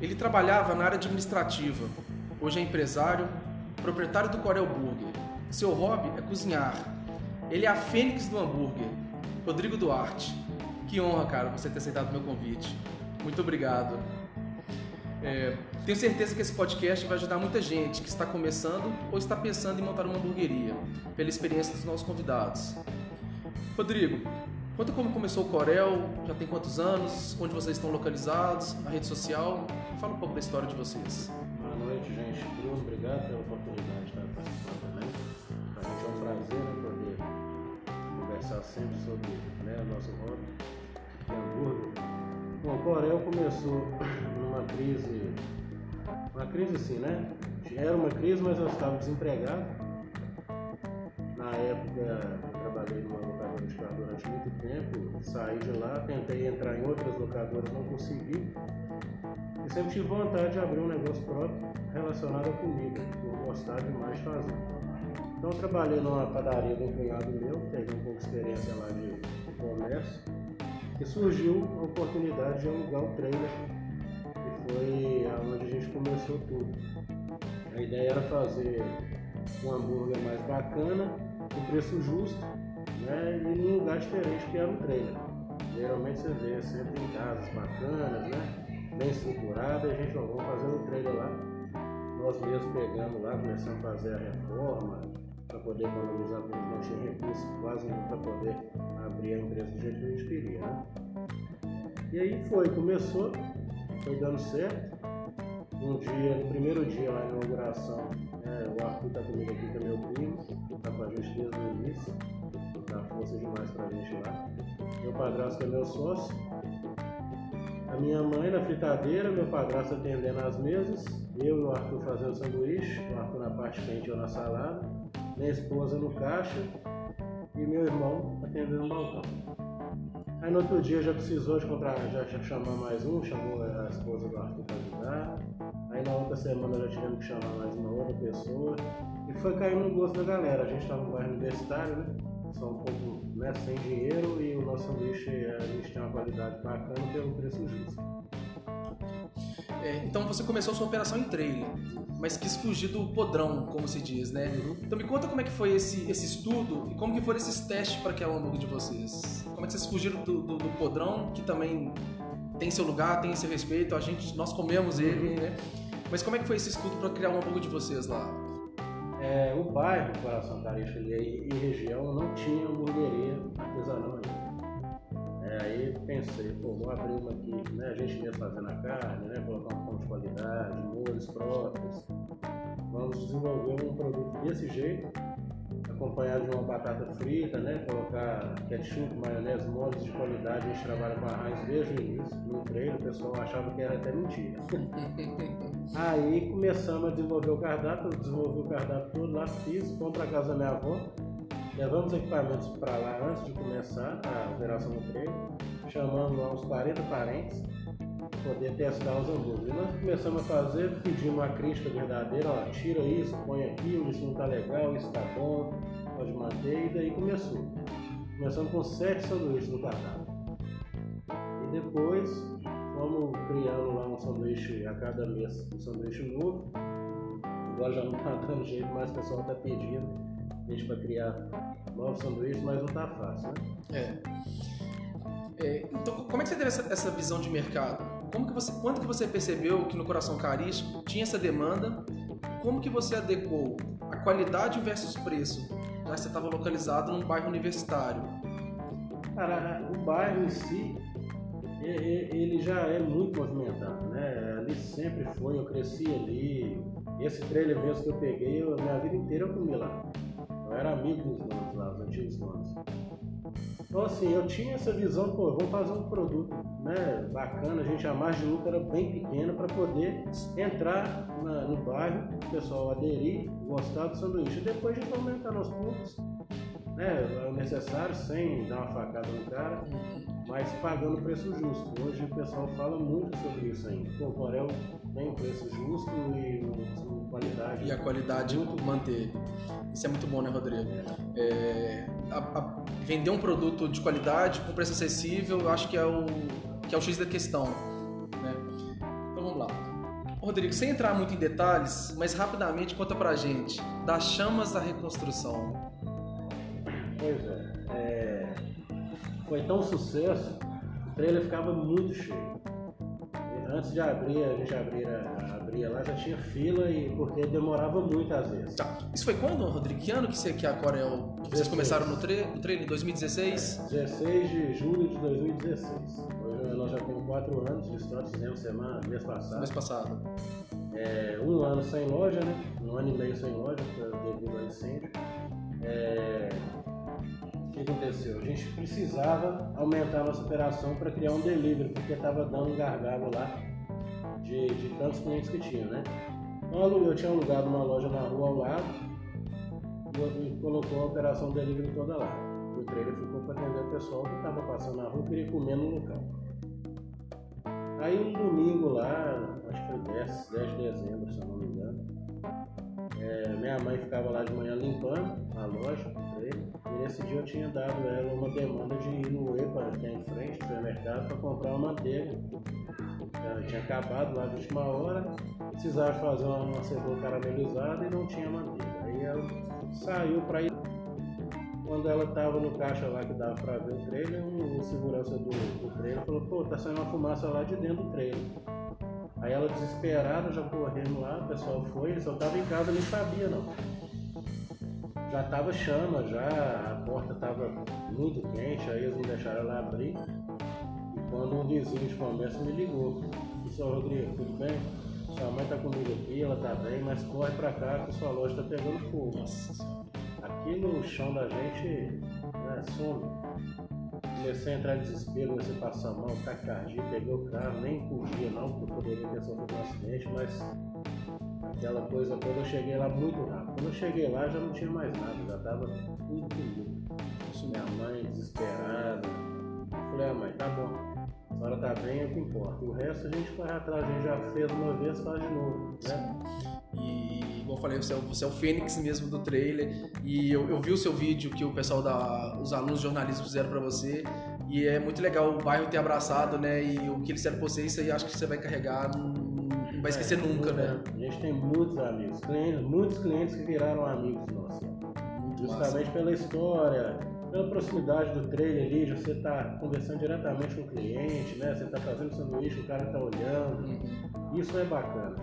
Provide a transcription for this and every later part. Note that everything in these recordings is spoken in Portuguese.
Ele trabalhava na área administrativa. Hoje é empresário, proprietário do Corel Burger. Seu hobby é cozinhar. Ele é a fênix do hambúrguer. Rodrigo Duarte. Que honra, cara, você ter aceitado meu convite. Muito obrigado. É, tenho certeza que esse podcast vai ajudar muita gente que está começando ou está pensando em montar uma hamburgueria, pela experiência dos nossos convidados. Rodrigo, conta como começou o Corel, já tem quantos anos, onde vocês estão localizados, a rede social. Fala um pouco da história de vocês. Boa noite, gente. Bruno, obrigado pela oportunidade de estar participando também. Para a gente é um prazer né, poder conversar sempre sobre né, o nosso hobby, que é hambúrguer. Bom, o Corel começou numa crise, uma crise assim, né? Era uma crise, mas eu estava desempregado. Na época, trabalhei numa locadora de carro durante muito tempo, saí de lá, tentei entrar em outras locadoras, não consegui. E sempre tive vontade de abrir um negócio próprio relacionado à comida, por gostar demais de fazer. Então, eu trabalhei numa padaria um cunhado meu, peguei um pouco de experiência lá de comércio e surgiu a oportunidade de alugar o trailer, que foi onde a gente começou tudo. A ideia era fazer um hambúrguer mais bacana, com preço justo, né, e num lugar diferente que era o trailer. Geralmente você vê sempre em casas bacanas, né, bem estruturada, e a gente, ó, vamos fazer o trailer lá. Nós mesmos pegamos lá, começamos a fazer a reforma, para poder economizar, porque não tinha recurso quase para poder abrir a empresa do jeito que a gente queria. Né? E aí foi, começou, foi dando certo. Um dia, no primeiro dia lá na inauguração, né, o Arthur está comigo aqui, que é meu primo, está com a gente desde o início, dá força demais para a gente lá. Meu padrasto é meu sócio, minha mãe na fritadeira, meu padrasto atendendo as mesas, eu e o Arthur fazendo sanduíche, o Arthur na parte quente eu na salada, minha esposa no caixa e meu irmão atendendo no balcão. Aí no outro dia já precisou de comprar, já, já chamou mais um, chamou a esposa do Arthur para ajudar. Aí na outra semana já tivemos que chamar mais uma outra pessoa. E foi caindo no gosto da galera. A gente está no bairro universitário, né? Só um pouco né, sem dinheiro e o nosso sanduíche a gente tem uma qualidade bacana pelo preço justo. É, então você começou sua operação em trailer, mas quis fugir do podrão, como se diz, né? Então me conta como é que foi esse, esse estudo e como que foram esses testes para criar o hambúrguer de vocês. Como é que vocês fugiram do, do, do, podrão, que também tem seu lugar, tem seu respeito, a gente, nós comemos ele, né? Mas como é que foi esse estudo para criar o hambúrguer de vocês lá? É, o bairro Coração Carístico e região não tinha hamburgueria artesanal ainda. É, aí pensei, pô, vou abrir uma aqui, né? A gente mesmo fazendo a carne, né? Colocar um pão de qualidade, molhos próprios. Vamos desenvolver um produto desse jeito, acompanhado de uma batata frita, né? Colocar ketchup, maionese, molhos de qualidade. A gente trabalha com a Heinz desde o início. No treino o pessoal achava que era até mentira. aí começamos a desenvolver o cardápio, desenvolvi o cardápio todo lá, fiz, fomos para casa da minha avó Levamos equipamentos para lá antes de começar a operação do treino, chamando lá uns 40 parentes para poder testar os hambúrgueres. E nós começamos a fazer, pedimos uma crítica verdadeira, ó, tira isso, põe aquilo, isso não está legal, isso está bom, e daí começou. Começamos com sete sanduíches no cardápio. E depois fomos criando lá um sanduíche a cada mês, um sanduíche novo. Agora já não está dando jeito, mas o pessoal está pedindo gente para criar novos sanduíches, mas não tá fácil, né? É. é. Então, como é que você teve essa, essa, visão de mercado? Como que você, quando que você percebeu que no Coração Carístico tinha essa demanda? Como que você adequou a qualidade versus preço? Que você estava localizado num bairro universitário. Cara, o bairro em si, ele já é muito movimentado, né? Ali sempre foi, eu cresci ali. Esse trailer mesmo que eu peguei, minha vida inteira eu comi lá. Eu era amigo dos donos lá, os antigos donos. Então assim, eu tinha essa visão, pô, vamos fazer um produto né, bacana, a gente, a margem de lucro era bem pequena para poder entrar na, no bairro, o pessoal aderir, gostar do sanduíche. Depois a gente aumentar aos poucos, né, é necessário, sem dar uma facada no cara, mas pagando o preço justo. Hoje o pessoal fala muito sobre isso ainda. Pô, o Corel tem preço justo e qualidade. E a qualidade manter. Isso é muito bom, né, Rodrigo? É, a, a, vender um produto de qualidade com preço acessível, eu acho que é o, que é o X da questão. Né? Então vamos lá. Rodrigo, sem entrar muito em detalhes, mas rapidamente conta pra gente das chamas da reconstrução. Pois é, é, foi tão sucesso, o trailer ficava muito cheio. Antes de abrir, a gente abria, abria lá, já tinha fila e porque demorava muito às vezes. Tá. Isso foi quando, Rodrigo? Que ano que, você, que a Corel. Que vocês 16. começaram no, tre no treino? 2016? 16 de julho de 2016. Hoje nós já temos 4 anos de história, fizemos semana, mês passado. Mês passado. É, um ano sem loja, né? Um ano e meio sem loja, devido ao incêndio. É, o que aconteceu? A gente precisava aumentar a nossa operação para criar um delivery, porque estava dando um gargalo lá de, de tantos clientes que tinha, né? Então eu tinha alugado uma loja na rua ao lado e e colocou a operação delivery toda lá. O trailer ficou para atender o pessoal que estava passando na rua e queria comer no local. Aí um domingo lá, acho que foi 10, 10 de dezembro, se eu não me engano, é, minha mãe ficava lá de manhã limpando a loja, o trailer, e nesse dia eu tinha dado ela uma demanda de ir no EPA, que é em frente, no supermercado, para comprar uma manteiga. Ela tinha acabado lá de última hora, precisava fazer uma, uma cebola caramelizada e não tinha manteiga. Aí ela saiu para ir. Quando ela estava no caixa lá que dava para ver o trailer, um, o segurança do, do trailer falou: pô, tá saindo uma fumaça lá de dentro do trailer. Aí ela desesperada, já correndo lá, o pessoal foi, ele só tava em casa, nem sabia não. Já tava chama, já, a porta tava muito quente, aí eles não deixaram ela abrir. E quando um vizinho de comércio me ligou, disse, ô Rodrigo, tudo bem? Sua mãe tá comigo aqui, ela tá bem, mas corre pra cá que sua loja tá pegando fogo. Aqui no chão da gente, né, some. Comecei a entrar em desespero, comecei a passar mal, taquicardia, peguei o carro, nem podia não, porque eu poderia ter sofrido um acidente, mas aquela coisa toda, eu cheguei lá muito rápido. Quando eu cheguei lá já não tinha mais nada, já tava tudo comigo. Minha mãe desesperada. Eu falei, ah mãe, tá bom. A senhora tá bem, é o que importa. O resto a gente corre atrás, a gente já fez uma vez, faz de novo, né? E, igual eu falei, você é, o- você é o fênix mesmo do trailer. E eu, eu vi o seu vídeo que o pessoal da. os alunos de jornalismo fizeram pra você. E é muito legal o bairro ter abraçado, né? E o que eles fizeram pra você, isso aí acho que você vai carregar. Não, vai esquecer É, nunca, né? A gente tem muitos amigos, clientes, muitos clientes que viraram amigos nossos. Muito massa. Justamente pela história, pela proximidade do trailer ali, você estar conversando diretamente com o cliente, né? Você está fazendo sanduíche, o cara está olhando. Uhum. Isso é bacana.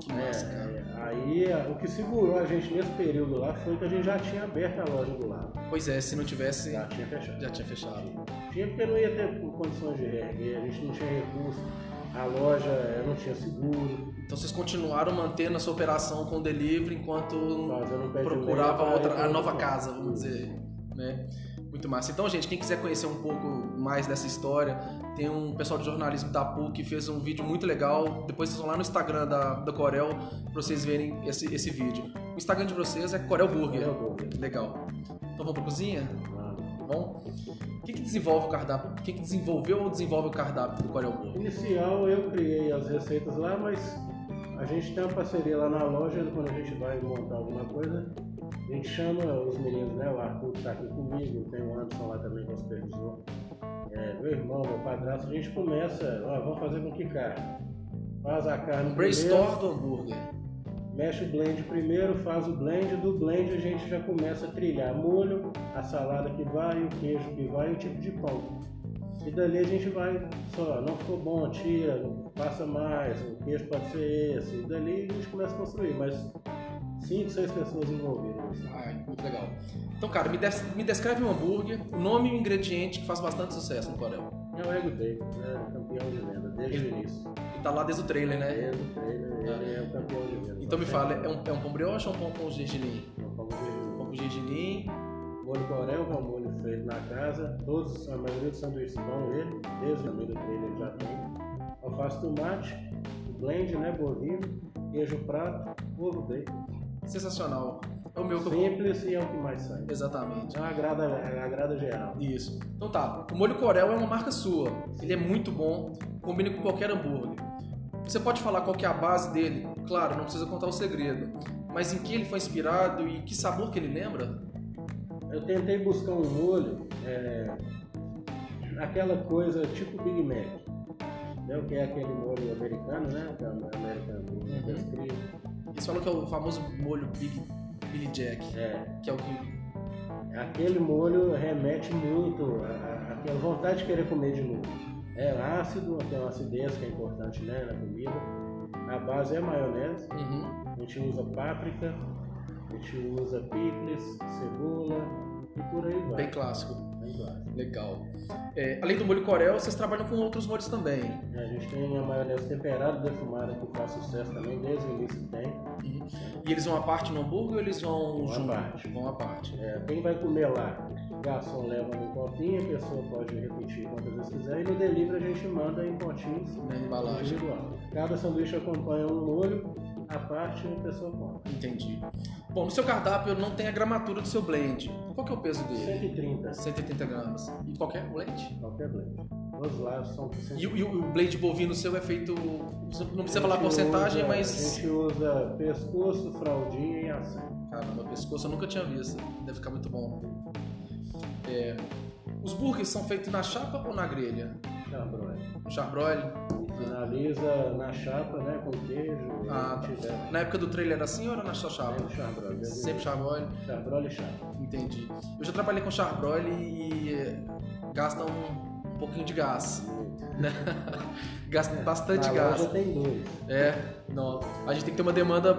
Que É, massa, cara. é, aí a- o que segurou a gente nesse período lá foi que a gente já tinha aberto a loja do lado. Pois é, se não tivesse, Já tinha fechado. já tinha fechado. Tinha porque não ia ter condições de reerguer, a gente não tinha recurso, a loja não tinha seguro, Então vocês continuaram mantendo a sua operação com delivery enquanto um procurava outra, a nova casa, vamos dizer, né? Muito massa. Então, gente, quem quiser conhecer um pouco mais dessa história, tem um pessoal de jornalismo da PUC que fez um vídeo muito legal. Depois vocês vão lá no Instagram da, da Corel pra vocês verem esse, esse vídeo. O Instagram de vocês é Corel Burger. Corel Burger. Legal. Então vamos pra cozinha? Tá bom? Quem que desenvolve o cardápio? Quem que desenvolveu ou desenvolve o cardápio do Corel Burger? Inicial eu criei as receitas lá, mas a gente tem uma parceria lá na loja, quando a gente vai montar alguma coisa, a gente chama os meninos, né? O Arthur que tá aqui comigo, tem o Anderson lá também que é o supervisor, é, meu irmão, meu padrasto, a gente começa, ó, vamos fazer com que carne? Faz a carne Um brainstorm do hambúrguer. Mexe o blend primeiro, faz o blend, do blend a gente já começa a trilhar molho, a salada que vai, o queijo que vai e o tipo de pão. E dali a gente vai, só, não ficou bom, tira, passa mais, o queijo pode ser esse. E dali a gente começa a construir, mas cinco, seis pessoas envolvidas. Ai, muito legal. Então, cara, me, des- me descreve um hambúrguer, o nome e o ingrediente que faz bastante sucesso no Corel. É o Ego Bacon, né? Campeão de venda, desde o início. Tá lá desde o trailer, né? Desde o trailer, ele é o campeão. Então me fala, é um, é um pão brioche ou um pão com gergelim? É um pão de- Pão com gergelim, Molho Corel, feito na casa. Todos, a maioria dos sanduíches vão ele, desde o meio do trailer já tem. Alface tomate, blend, né, bovino, queijo prato, ovo bacon. sensacional. É o meu que eu Simples e é o que mais sai. Exatamente. Então agrada, agrada geral. Isso. Então tá, o molho Corel é uma marca sua. Ele é muito bom, combina com qualquer hambúrguer. Você pode falar qual que é a base dele? Claro, não precisa contar o segredo. Mas em que ele foi inspirado e que sabor que ele lembra? Eu tentei buscar um molho, é, aquela coisa tipo Big Mac. né, o que é aquele molho americano, né? Que é o americano Uhum. Eles falam que é o famoso molho Big, Billy Jack, É, que é o que. aquele molho remete muito à- vontade de querer comer de novo. É ácido, tem uma acidez que é importante né, na comida. A base é maionese. Uhum. A gente usa páprica, a gente usa picles, cebola e por aí vai. Bem clássico. Legal. É, além do molho Corel, vocês trabalham com outros molhos também. A gente tem a maionese temperada, defumada, que faz sucesso também, desde o início que tem. Uhum. E eles vão à parte no hambúrguer ou eles vão Vão à junto? parte. Vão à parte. É, quem vai comer lá, o garçom leva no potinho, a pessoa pode repetir quantas vezes quiser, e no delivery a gente manda em potinhos Na embalagem. individual. Cada sanduíche acompanha um molho, a parte a pessoa come. Entendi. Bom, no seu cardápio não tem a gramatura do seu blend. Qual que é o peso dele? 130, 180 gramas. E qualquer blend? qualquer blend. Os lados são E, o- e o blend bovino seu é feito. Não precisa falar a porcentagem, usa, mas. A gente usa pescoço, fraldinha e acém. Caramba, pescoço eu nunca tinha visto. Deve ficar muito bom. É, Os burgers são feitos na chapa ou na grelha? Charbroil. Charbroil? Finaliza na chapa, né, com queijo. Ah, tiver. Na época do trailer era assim ou era na sua chapa? Sempre charbroil. Sempre charbroil? Charbroil e chapa. Entendi. Eu já trabalhei com charbroil e eh, gasta um, um pouquinho de gás. né? Gasta bastante Na gás. loja tem dois. É, não. A gente tem que ter uma demanda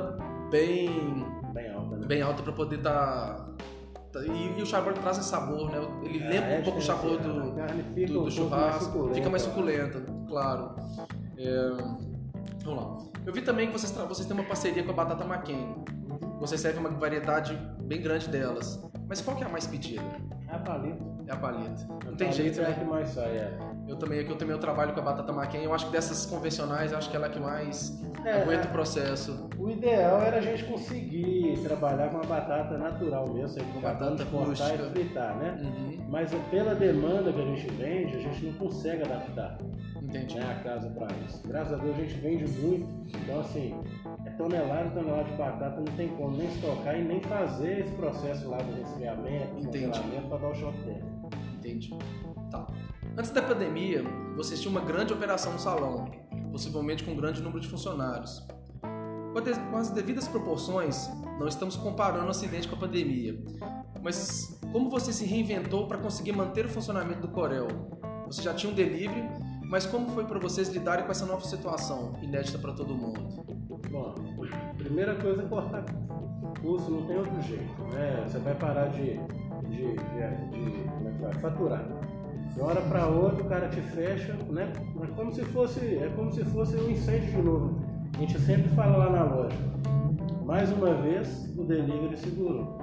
bem, Bem alta, né? bem alta para poder estar. E, e o charbroil traz esse sabor, né? Ele É, lembra é um pouco o sabor diferenciado. do, fica do, um do mais churrasco, suculenta. fica mais suculenta, claro. É, vamos lá. Eu vi também que vocês, vocês têm uma parceria com a Batata McCain. Você serve uma variedade bem grande delas. Mas qual que é a mais pedida? A palito. É a paleta. A Não tem jeito, é a né? que mais sai, é. Eu também, aqui eu também eu trabalho com a Batata McCain. Eu acho que dessas convencionais, acho que ela é a que mais É, aguenta é. o processo. O ideal era a gente conseguir trabalhar com a batata natural mesmo, com Batata cortar e fritar, né? Uhum, Mas é pela demanda que a gente vende, a gente não consegue adaptar entendi. né, a casa para isso. Graças a Deus a gente vende muito, então assim, é tonelada, tonelada de batata, não tem como nem estocar e nem fazer esse processo lá do resfriamento, Entendi. congelamento para dar o choque térmico. Tá. Antes da pandemia, vocês tinham uma grande operação no salão, possivelmente com um grande número de funcionários. Com as devidas proporções, não estamos comparando o acidente com a pandemia, mas como você se reinventou para conseguir manter o funcionamento do Corel? Você já tinha um delivery, mas como foi para vocês lidarem com essa nova situação, inédita para todo mundo? Bom, primeira coisa é cortar custo, não tem outro jeito, né? Você vai parar de, de, de, de- é faturar. De uma hora para outra o cara te fecha, né? É como se fosse, é como se fosse um incêndio de novo. A gente sempre fala lá na loja. Mais uma vez o delivery segurou.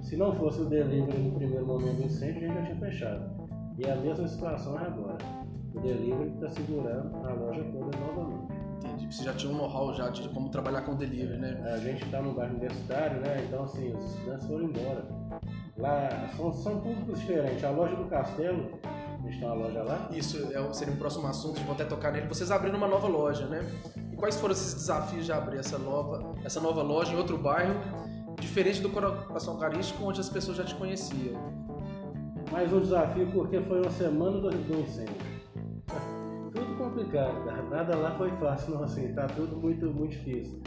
Se não fosse o delivery no primeiro momento do incêndio, a gente já tinha fechado. E a mesma situação é agora. O delivery está segurando a loja toda novamente. Entendi. Você já tinha um know-how já de como trabalhar com delivery, né? A gente está no bairro universitário, né? Então, assim, os estudantes foram embora. Lá são, são públicos diferentes. A loja do Castelo, a gente tem uma loja lá. Isso é, seria um próximo assunto, a gente vai até tocar nele. Vocês abriram uma nova loja, né? E quais foram esses desafios de abrir essa nova, essa nova loja em outro bairro, diferente do Coração Eucarístico, onde as pessoas já te conheciam? Mais um desafio porque foi uma semana do, do incêndio. Tudo complicado, cara. Nada lá foi fácil, não assim. Tá tudo muito, muito difícil.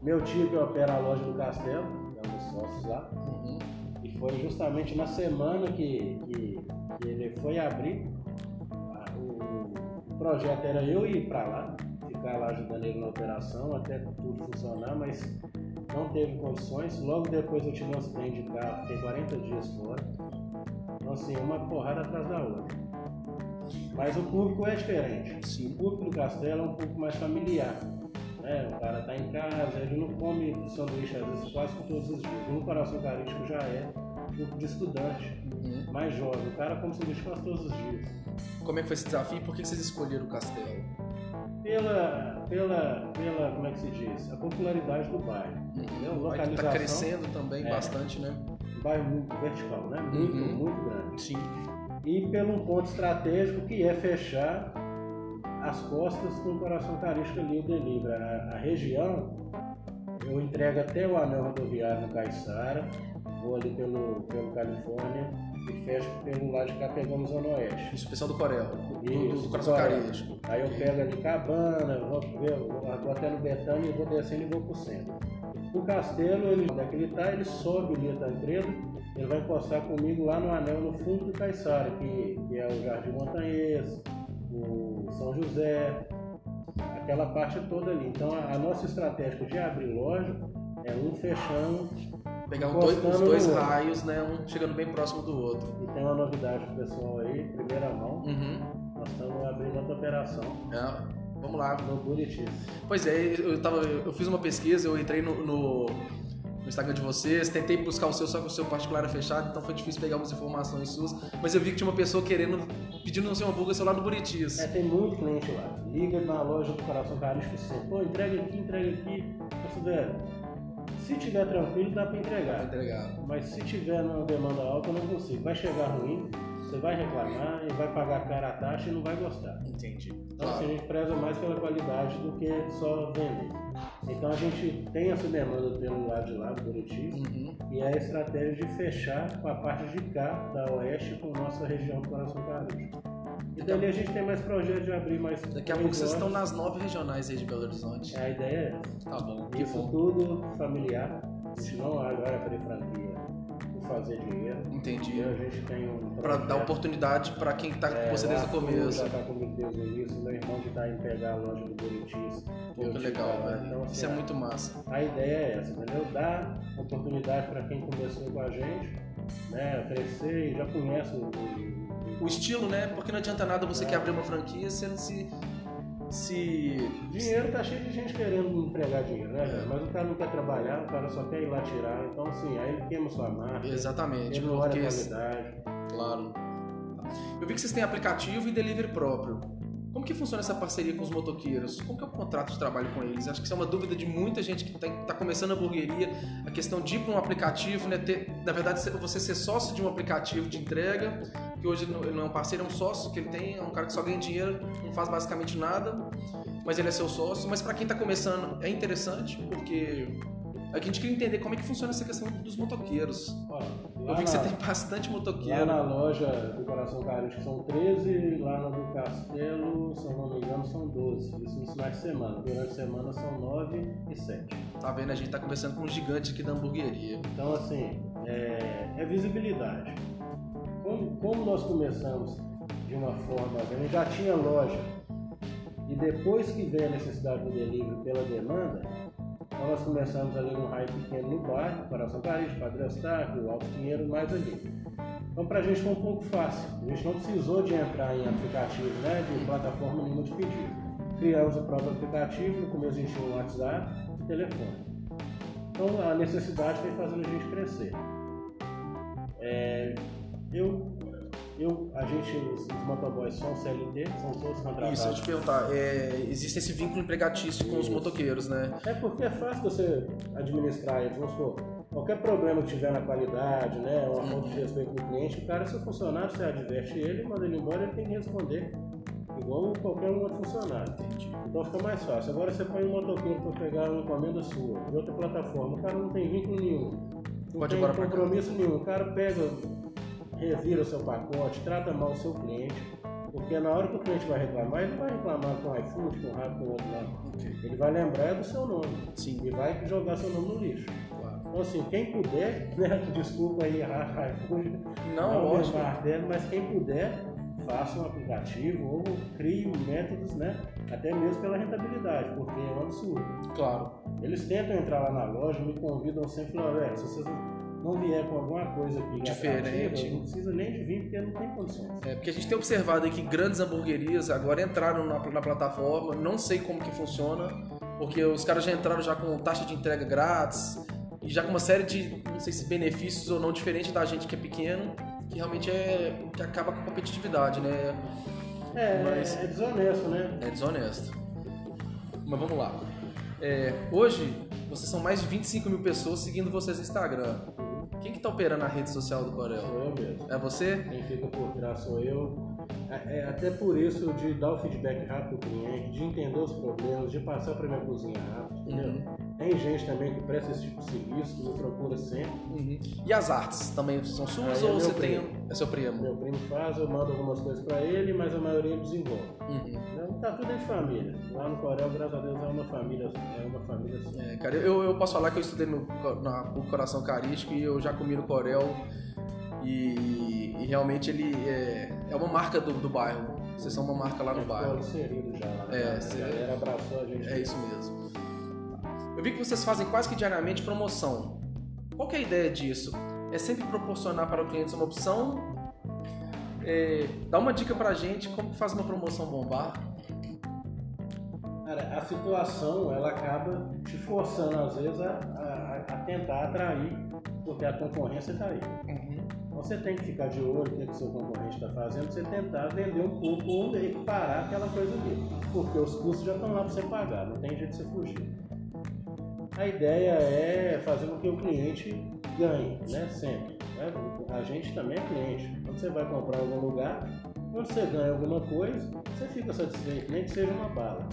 Meu tio que opera a loja do Castelo, é um dos sócios lá. Uhum. Foi justamente na semana que, que, que ele foi abrir. O, o projeto era eu ir para lá, ficar lá ajudando ele na operação até tudo funcionar, mas não teve condições. Logo depois eu tive um acidente de carro, fiquei 40 dias fora. Então assim, uma porrada atrás da outra. Mas o público é diferente. Sim. O público do castelo é um pouco mais familiar. Né? O cara tá em casa, ele não come sanduíche às vezes quase que todos os dias. No coração carístico já é grupo de estudante, Uhum. mais jovem. O cara come sanduíche quase todos os dias. Como é que foi esse desafio e por que vocês escolheram o Castelo? Pela, pela, pela, como é que se diz? A popularidade do bairro. Entendeu? Vai Localização. tá crescendo também É. bastante, né? Um bairro muito vertical, né? Muito, Uhum. muito grande. Sim. e pelo um ponto estratégico que é fechar as costas com o coração carístico ali o delivery. A, a região eu entrego até o anel rodoviário no Caiçara, vou ali pelo, pelo Califórnia e fecho pelo lado de cá pegamos Zona Oeste. Isso, o pessoal do Corel, do, Isso, do Corel. Carejo. Aí eu pego ali Cabana, vou, vou vou até no Betânia e vou descendo e vou pro centro. O castelo, ele, onde é que ele tá, ele sobe ali a Tancredo, ele vai encostar comigo lá no anel no fundo do Caiçara, que, que é o Jardim Montanhês, o São José, aquela parte toda ali. Então a, a nossa estratégia de abrir loja é um fechando Pegar um dois, os dois raios, né? Um chegando bem próximo do outro. e tem uma novidade pro pessoal aí, primeira mão, Uhum. nós estamos abrindo outra operação É, vamos lá. no Buritis. Pois é, eu, tava, eu fiz uma pesquisa, eu entrei no, no, no Instagram de vocês, tentei buscar o seu, só que o seu particular era fechado, então foi difícil pegar algumas informações suas. Mas eu vi que tinha uma pessoa querendo, pedindo o seu hambúrguer seu lá no Buritis. É, tem muito cliente lá. Liga na loja do Coração Carístico sempre. Pô, entrega aqui, entrega aqui. Velho, se tiver tranquilo, dá Pra entregar. entregar. Mas se tiver numa demanda alta, eu não consigo. Vai chegar ruim, você vai reclamar e vai pagar cara a taxa e não vai gostar. Entendi. Então, assim, a Claro. gente preza mais pela qualidade do que só vender. Então, a gente tem essa demanda pelo lado de lá, do Buriti, Uhum. e é a estratégia de fechar com a parte de cá, da Oeste, com nossa região do Coração Carístico. E dali a gente tem mais projetos de abrir mais Daqui a pouco vocês estão nas nove regionais aí de Belo Horizonte. É, A ideia é essa. Tá bom, que Isso bom. tudo familiar. Gente não vai abrir franquia por fazer dinheiro. Entendi. E a gente tem um Pra dar projeto, oportunidade pra quem tá é, com você desde o começo. Já tá comigo desde o início. Meu irmão que tá em pegar a loja do Buritis. Pô, que legal, velho. Então, assim, Isso é muito massa. A ideia é essa, entendeu? Dar oportunidade para quem começou com a gente, né? Crescer e já conhece o, o- estilo, né? Porque não adianta nada você quer abrir uma franquia sendo se. se. Dinheiro tá cheio de gente querendo empregar dinheiro, né? É. Mas o cara não quer trabalhar, o cara só quer ir lá tirar. Então, assim, aí ele queima sua marca. Exatamente. Ele não olha a qualidade. Claro. Eu vi que vocês têm aplicativo e delivery próprio. Que funciona essa parceria com os motoqueiros? Como que é o contrato de trabalho com eles? Acho que isso é uma dúvida de muita gente que está começando a hamburgueria, a questão de ir para um aplicativo, né? Ter, na verdade, você ser sócio de um aplicativo de entrega, que hoje ele não é um parceiro, é um sócio que ele tem, é um cara que só ganha dinheiro, não faz basicamente nada, mas ele é seu sócio. Mas para quem está começando é interessante, porque a gente queria entender como é que funciona essa questão dos motoqueiros. Ó, Eu lá, vi que você tem bastante lá motoqueiro. na loja do Coração Carístico são 13, lá na do Castelo, se eu não me engano, são 12. Isso nos finais de semana. Durante a semana são 9 e 7. Tá vendo? A gente tá conversando com um gigante aqui da hamburgueria. Então, assim, é, é visibilidade. Como, como nós começamos de uma forma, a gente já tinha loja, e depois que veio a necessidade do delivery pela demanda, então nós começamos ali num raio pequeno no bairro, Coração Carístico, Padre Eustáquio, Alto Pinheiro, mais ali. Então, pra gente foi um pouco fácil. A gente não precisou de entrar em aplicativo, né, de plataforma nenhuma de pedido. Criamos o próprio aplicativo, no começo a gente tinha um WhatsApp e telefone. Então a necessidade foi fazendo a gente crescer. É, eu, eu, a gente, os, os motoboys são CLT, são todos contratados. Isso, eu te perguntar, é, existe esse vínculo empregatício com os motoqueiros, né? É porque é fácil você administrar eles, vamos supor, qualquer problema que tiver na qualidade, né, uma falta de respeito com o cliente, o cara, seu funcionário, você adverte ele, manda ele embora, ele tem que responder, igual qualquer um outro funcionário. Entendi. Então fica mais fácil. Agora você põe um motoqueiro para pegar uma encomenda sua, de outra plataforma, o cara não tem vínculo nenhum, não Pode tem compromisso nenhum, o cara pega, revira o seu pacote, trata mal o seu cliente, porque na hora que o cliente vai reclamar, ele não vai reclamar com o iFood, com o Rappi, com o outro não. Ok. Ele vai lembrar do seu nome Sim, e vai jogar seu nome no lixo. claro. Então assim, quem puder, né, desculpa aí, iFood, Não, o lógico. martelo, mas quem puder, faça um aplicativo ou crie métodos, né, até mesmo pela rentabilidade, porque é um absurdo. Claro. Eles tentam entrar lá na loja, me convidam sempre, se vocês não vier com alguma coisa aqui Diferente. atrativa, não precisa nem de vir, porque não tem condições. É, porque a gente tem observado aí que grandes hamburguerias agora entraram na, na plataforma, não sei como que funciona, porque os caras já entraram já com taxa de entrega grátis e já com uma série de, não sei se benefícios ou não, diferente da gente que é pequeno, que realmente é que acaba com a competitividade, né? É, Mas- é desonesto, né? É desonesto. Mas vamos lá. É, hoje, vocês são mais de 25 mil pessoas seguindo vocês no Instagram. Quem que tá operando a rede social do Corel? Sou eu mesmo. É você? Quem fica por trás sou eu. É, é até por isso de dar o feedback rápido pro cliente, de entender os problemas, de passar para minha cozinha rápido, entendeu? Tem gente também que presta esse tipo de serviço, que me procura sempre. Uhum. E as artes também são suas Aí é ou meu você primo. tem. É seu primo? Meu primo faz, eu mando algumas coisas pra ele, mas a maioria eu desenvolve. Uhum. Então, tá tudo em família. Lá no Corel, graças a Deus, é uma família, é uma família só. É, cara, eu, eu posso falar que eu estudei no, na PUC Coração Carístico e eu já comi no Corel e, e realmente ele é, é uma marca do, do bairro. Vocês são uma marca lá no bairro. inserido já lá. É, a galera abraçou a gente. É isso mesmo. Eu vi que vocês fazem quase que diariamente promoção. Qual que é a ideia disso? É sempre proporcionar para o cliente uma opção? É, dá uma dica pra gente como que faz uma promoção bombar. Cara, a situação, ela acaba te forçando, às vezes, a, a- a tentar atrair, porque a concorrência tá aí. Então, Você tem que ficar de olho no que o seu concorrente está fazendo, você tentar vender um pouco ou equiparar aquela coisa dele. Porque os custos já estão lá para você pagar, não tem jeito de você fugir. A ideia é fazer com que o cliente ganhe, né? Sempre. né? A gente também é cliente. Quando você vai comprar em algum lugar, quando você ganha alguma coisa, você fica satisfeito, nem que seja uma bala.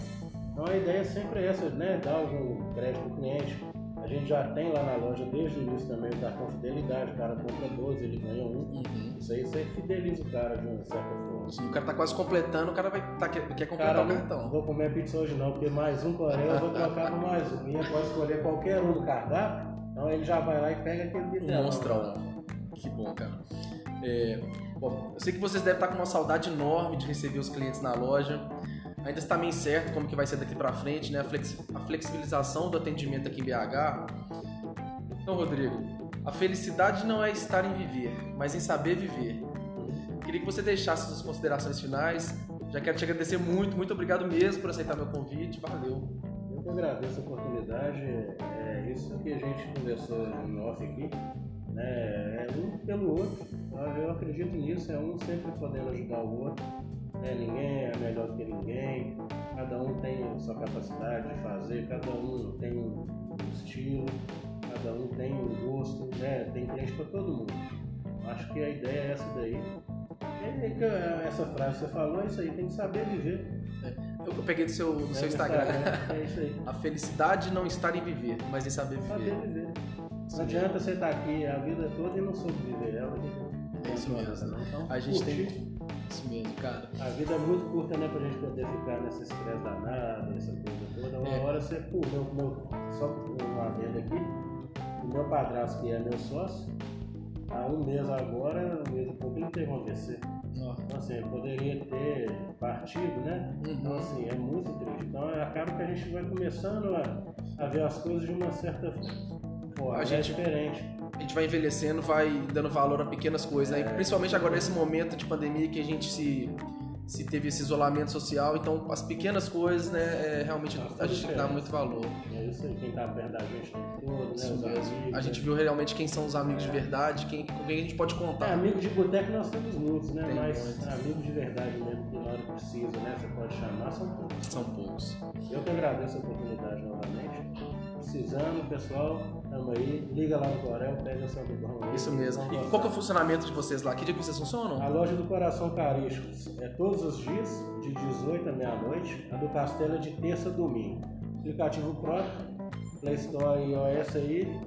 Então a ideia sempre é essa, né? Dar algum crédito para o cliente. A gente já tem lá na loja desde o início também o cartão fidelidade, o cara compra 12, ele ganha um. Uhum. Isso aí você fideliza o cara de uma certa forma. Se o cara tá quase completando, o cara vai tá, quer, completar Cara, o não cartão. vou comer pizza hoje não, porque mais um Coreia eu vou trocar por mais um. Minha pode escolher qualquer um do cardápio, então ele já vai lá e pega aquele Um bitelão. monstrão. Que bom, cara. É, bom, eu sei que vocês devem estar com uma saudade enorme de receber os clientes na loja. Ainda está meio incerto como que vai ser daqui para frente, né? A, flexi- a flexibilização do atendimento aqui em BH. Então, Rodrigo, a felicidade não é estar em viver, mas em saber viver. Queria que você deixasse suas considerações finais. Já quero te agradecer muito, muito obrigado mesmo por aceitar meu convite. Valeu. Eu que agradeço a oportunidade, é isso que a gente conversou em off aqui, né? É um pelo outro. Eu acredito nisso, é um sempre podendo ajudar o outro. Né? Ninguém é melhor do que ninguém, cada um tem a sua capacidade de fazer, cada um tem um estilo, cada um tem um gosto, né? Tem cliente para todo mundo. Acho que a ideia é essa daí. E que essa frase que você falou, é isso aí, tem que saber viver. Eu eu peguei do seu, do né? seu No Instagram. É isso aí. A felicidade não está em viver, mas em saber Saber viver. viver. Não adianta você estar aqui a vida toda e não sobreviver ela. É isso mesmo. Então, A gente curtir. tem. Isso mesmo, cara. A vida é muito curta, né, pra gente poder ficar nesse estresse danado, essa coisa toda. Uma É. hora você, pô, meu, meu, só um adendo aqui, o meu padrasto, que é meu sócio, há um mês agora, um mês e pouco, ele teve um AVC. Então, assim, poderia ter partido, né? Então, Uhum. assim, é muito triste. Então, acaba que a gente vai começando a, a ver as coisas de uma certa forma. A é gente- diferente. A gente vai envelhecendo, vai dando valor a pequenas coisas, né? E É. principalmente agora nesse momento de pandemia que a gente se, se teve esse isolamento social, então as pequenas coisas, né, é, realmente a gente dá muito valor. É isso aí, quem tá perto da gente tem tudo, né? Isso mesmo. amigos, A gente né? viu realmente quem são os amigos de verdade, quem, com quem a gente pode É, contar. amigos de boteco nós temos muitos, né? Tem Mas muitos. amigos de verdade mesmo, que na hora que precisa, né? Você pode chamar, são poucos. São poucos. Eu que agradeço a oportunidade novamente. Precisando, pessoal, tamo aí. Liga lá no Corel, pega bom aí. Isso mesmo. E qual que é o funcionamento de vocês lá? Que dia que vocês funcionam? A loja do Coração Carístico é todos os dias, de 18 à meia-noite. A do Castelo é de terça a domingo. Aplicativo próprio, Play Store e iOS aí,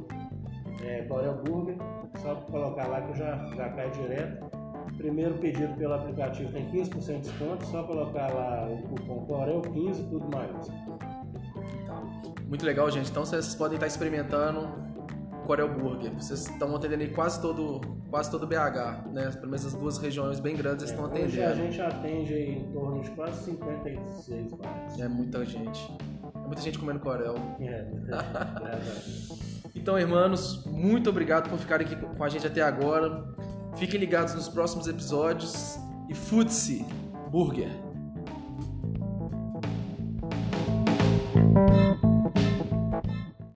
é, Corel Burger. Só colocar lá que já, já cai direto. Primeiro pedido pelo aplicativo tem 15% de desconto, só colocar lá o cupom Corel15, tudo mais. Muito legal, gente. Então vocês podem estar experimentando Corel Burger. Vocês estão atendendo quase todo, quase todo BH, né? Pelo menos as duas regiões bem grandes é, estão atendendo. Hoje a gente atende em torno de quase 56 bares. É muita gente. É muita gente comendo Corel. É, muita gente. então, irmãos, muito obrigado por ficarem aqui com a gente até agora. Fiquem ligados nos próximos episódios e food-se, burger.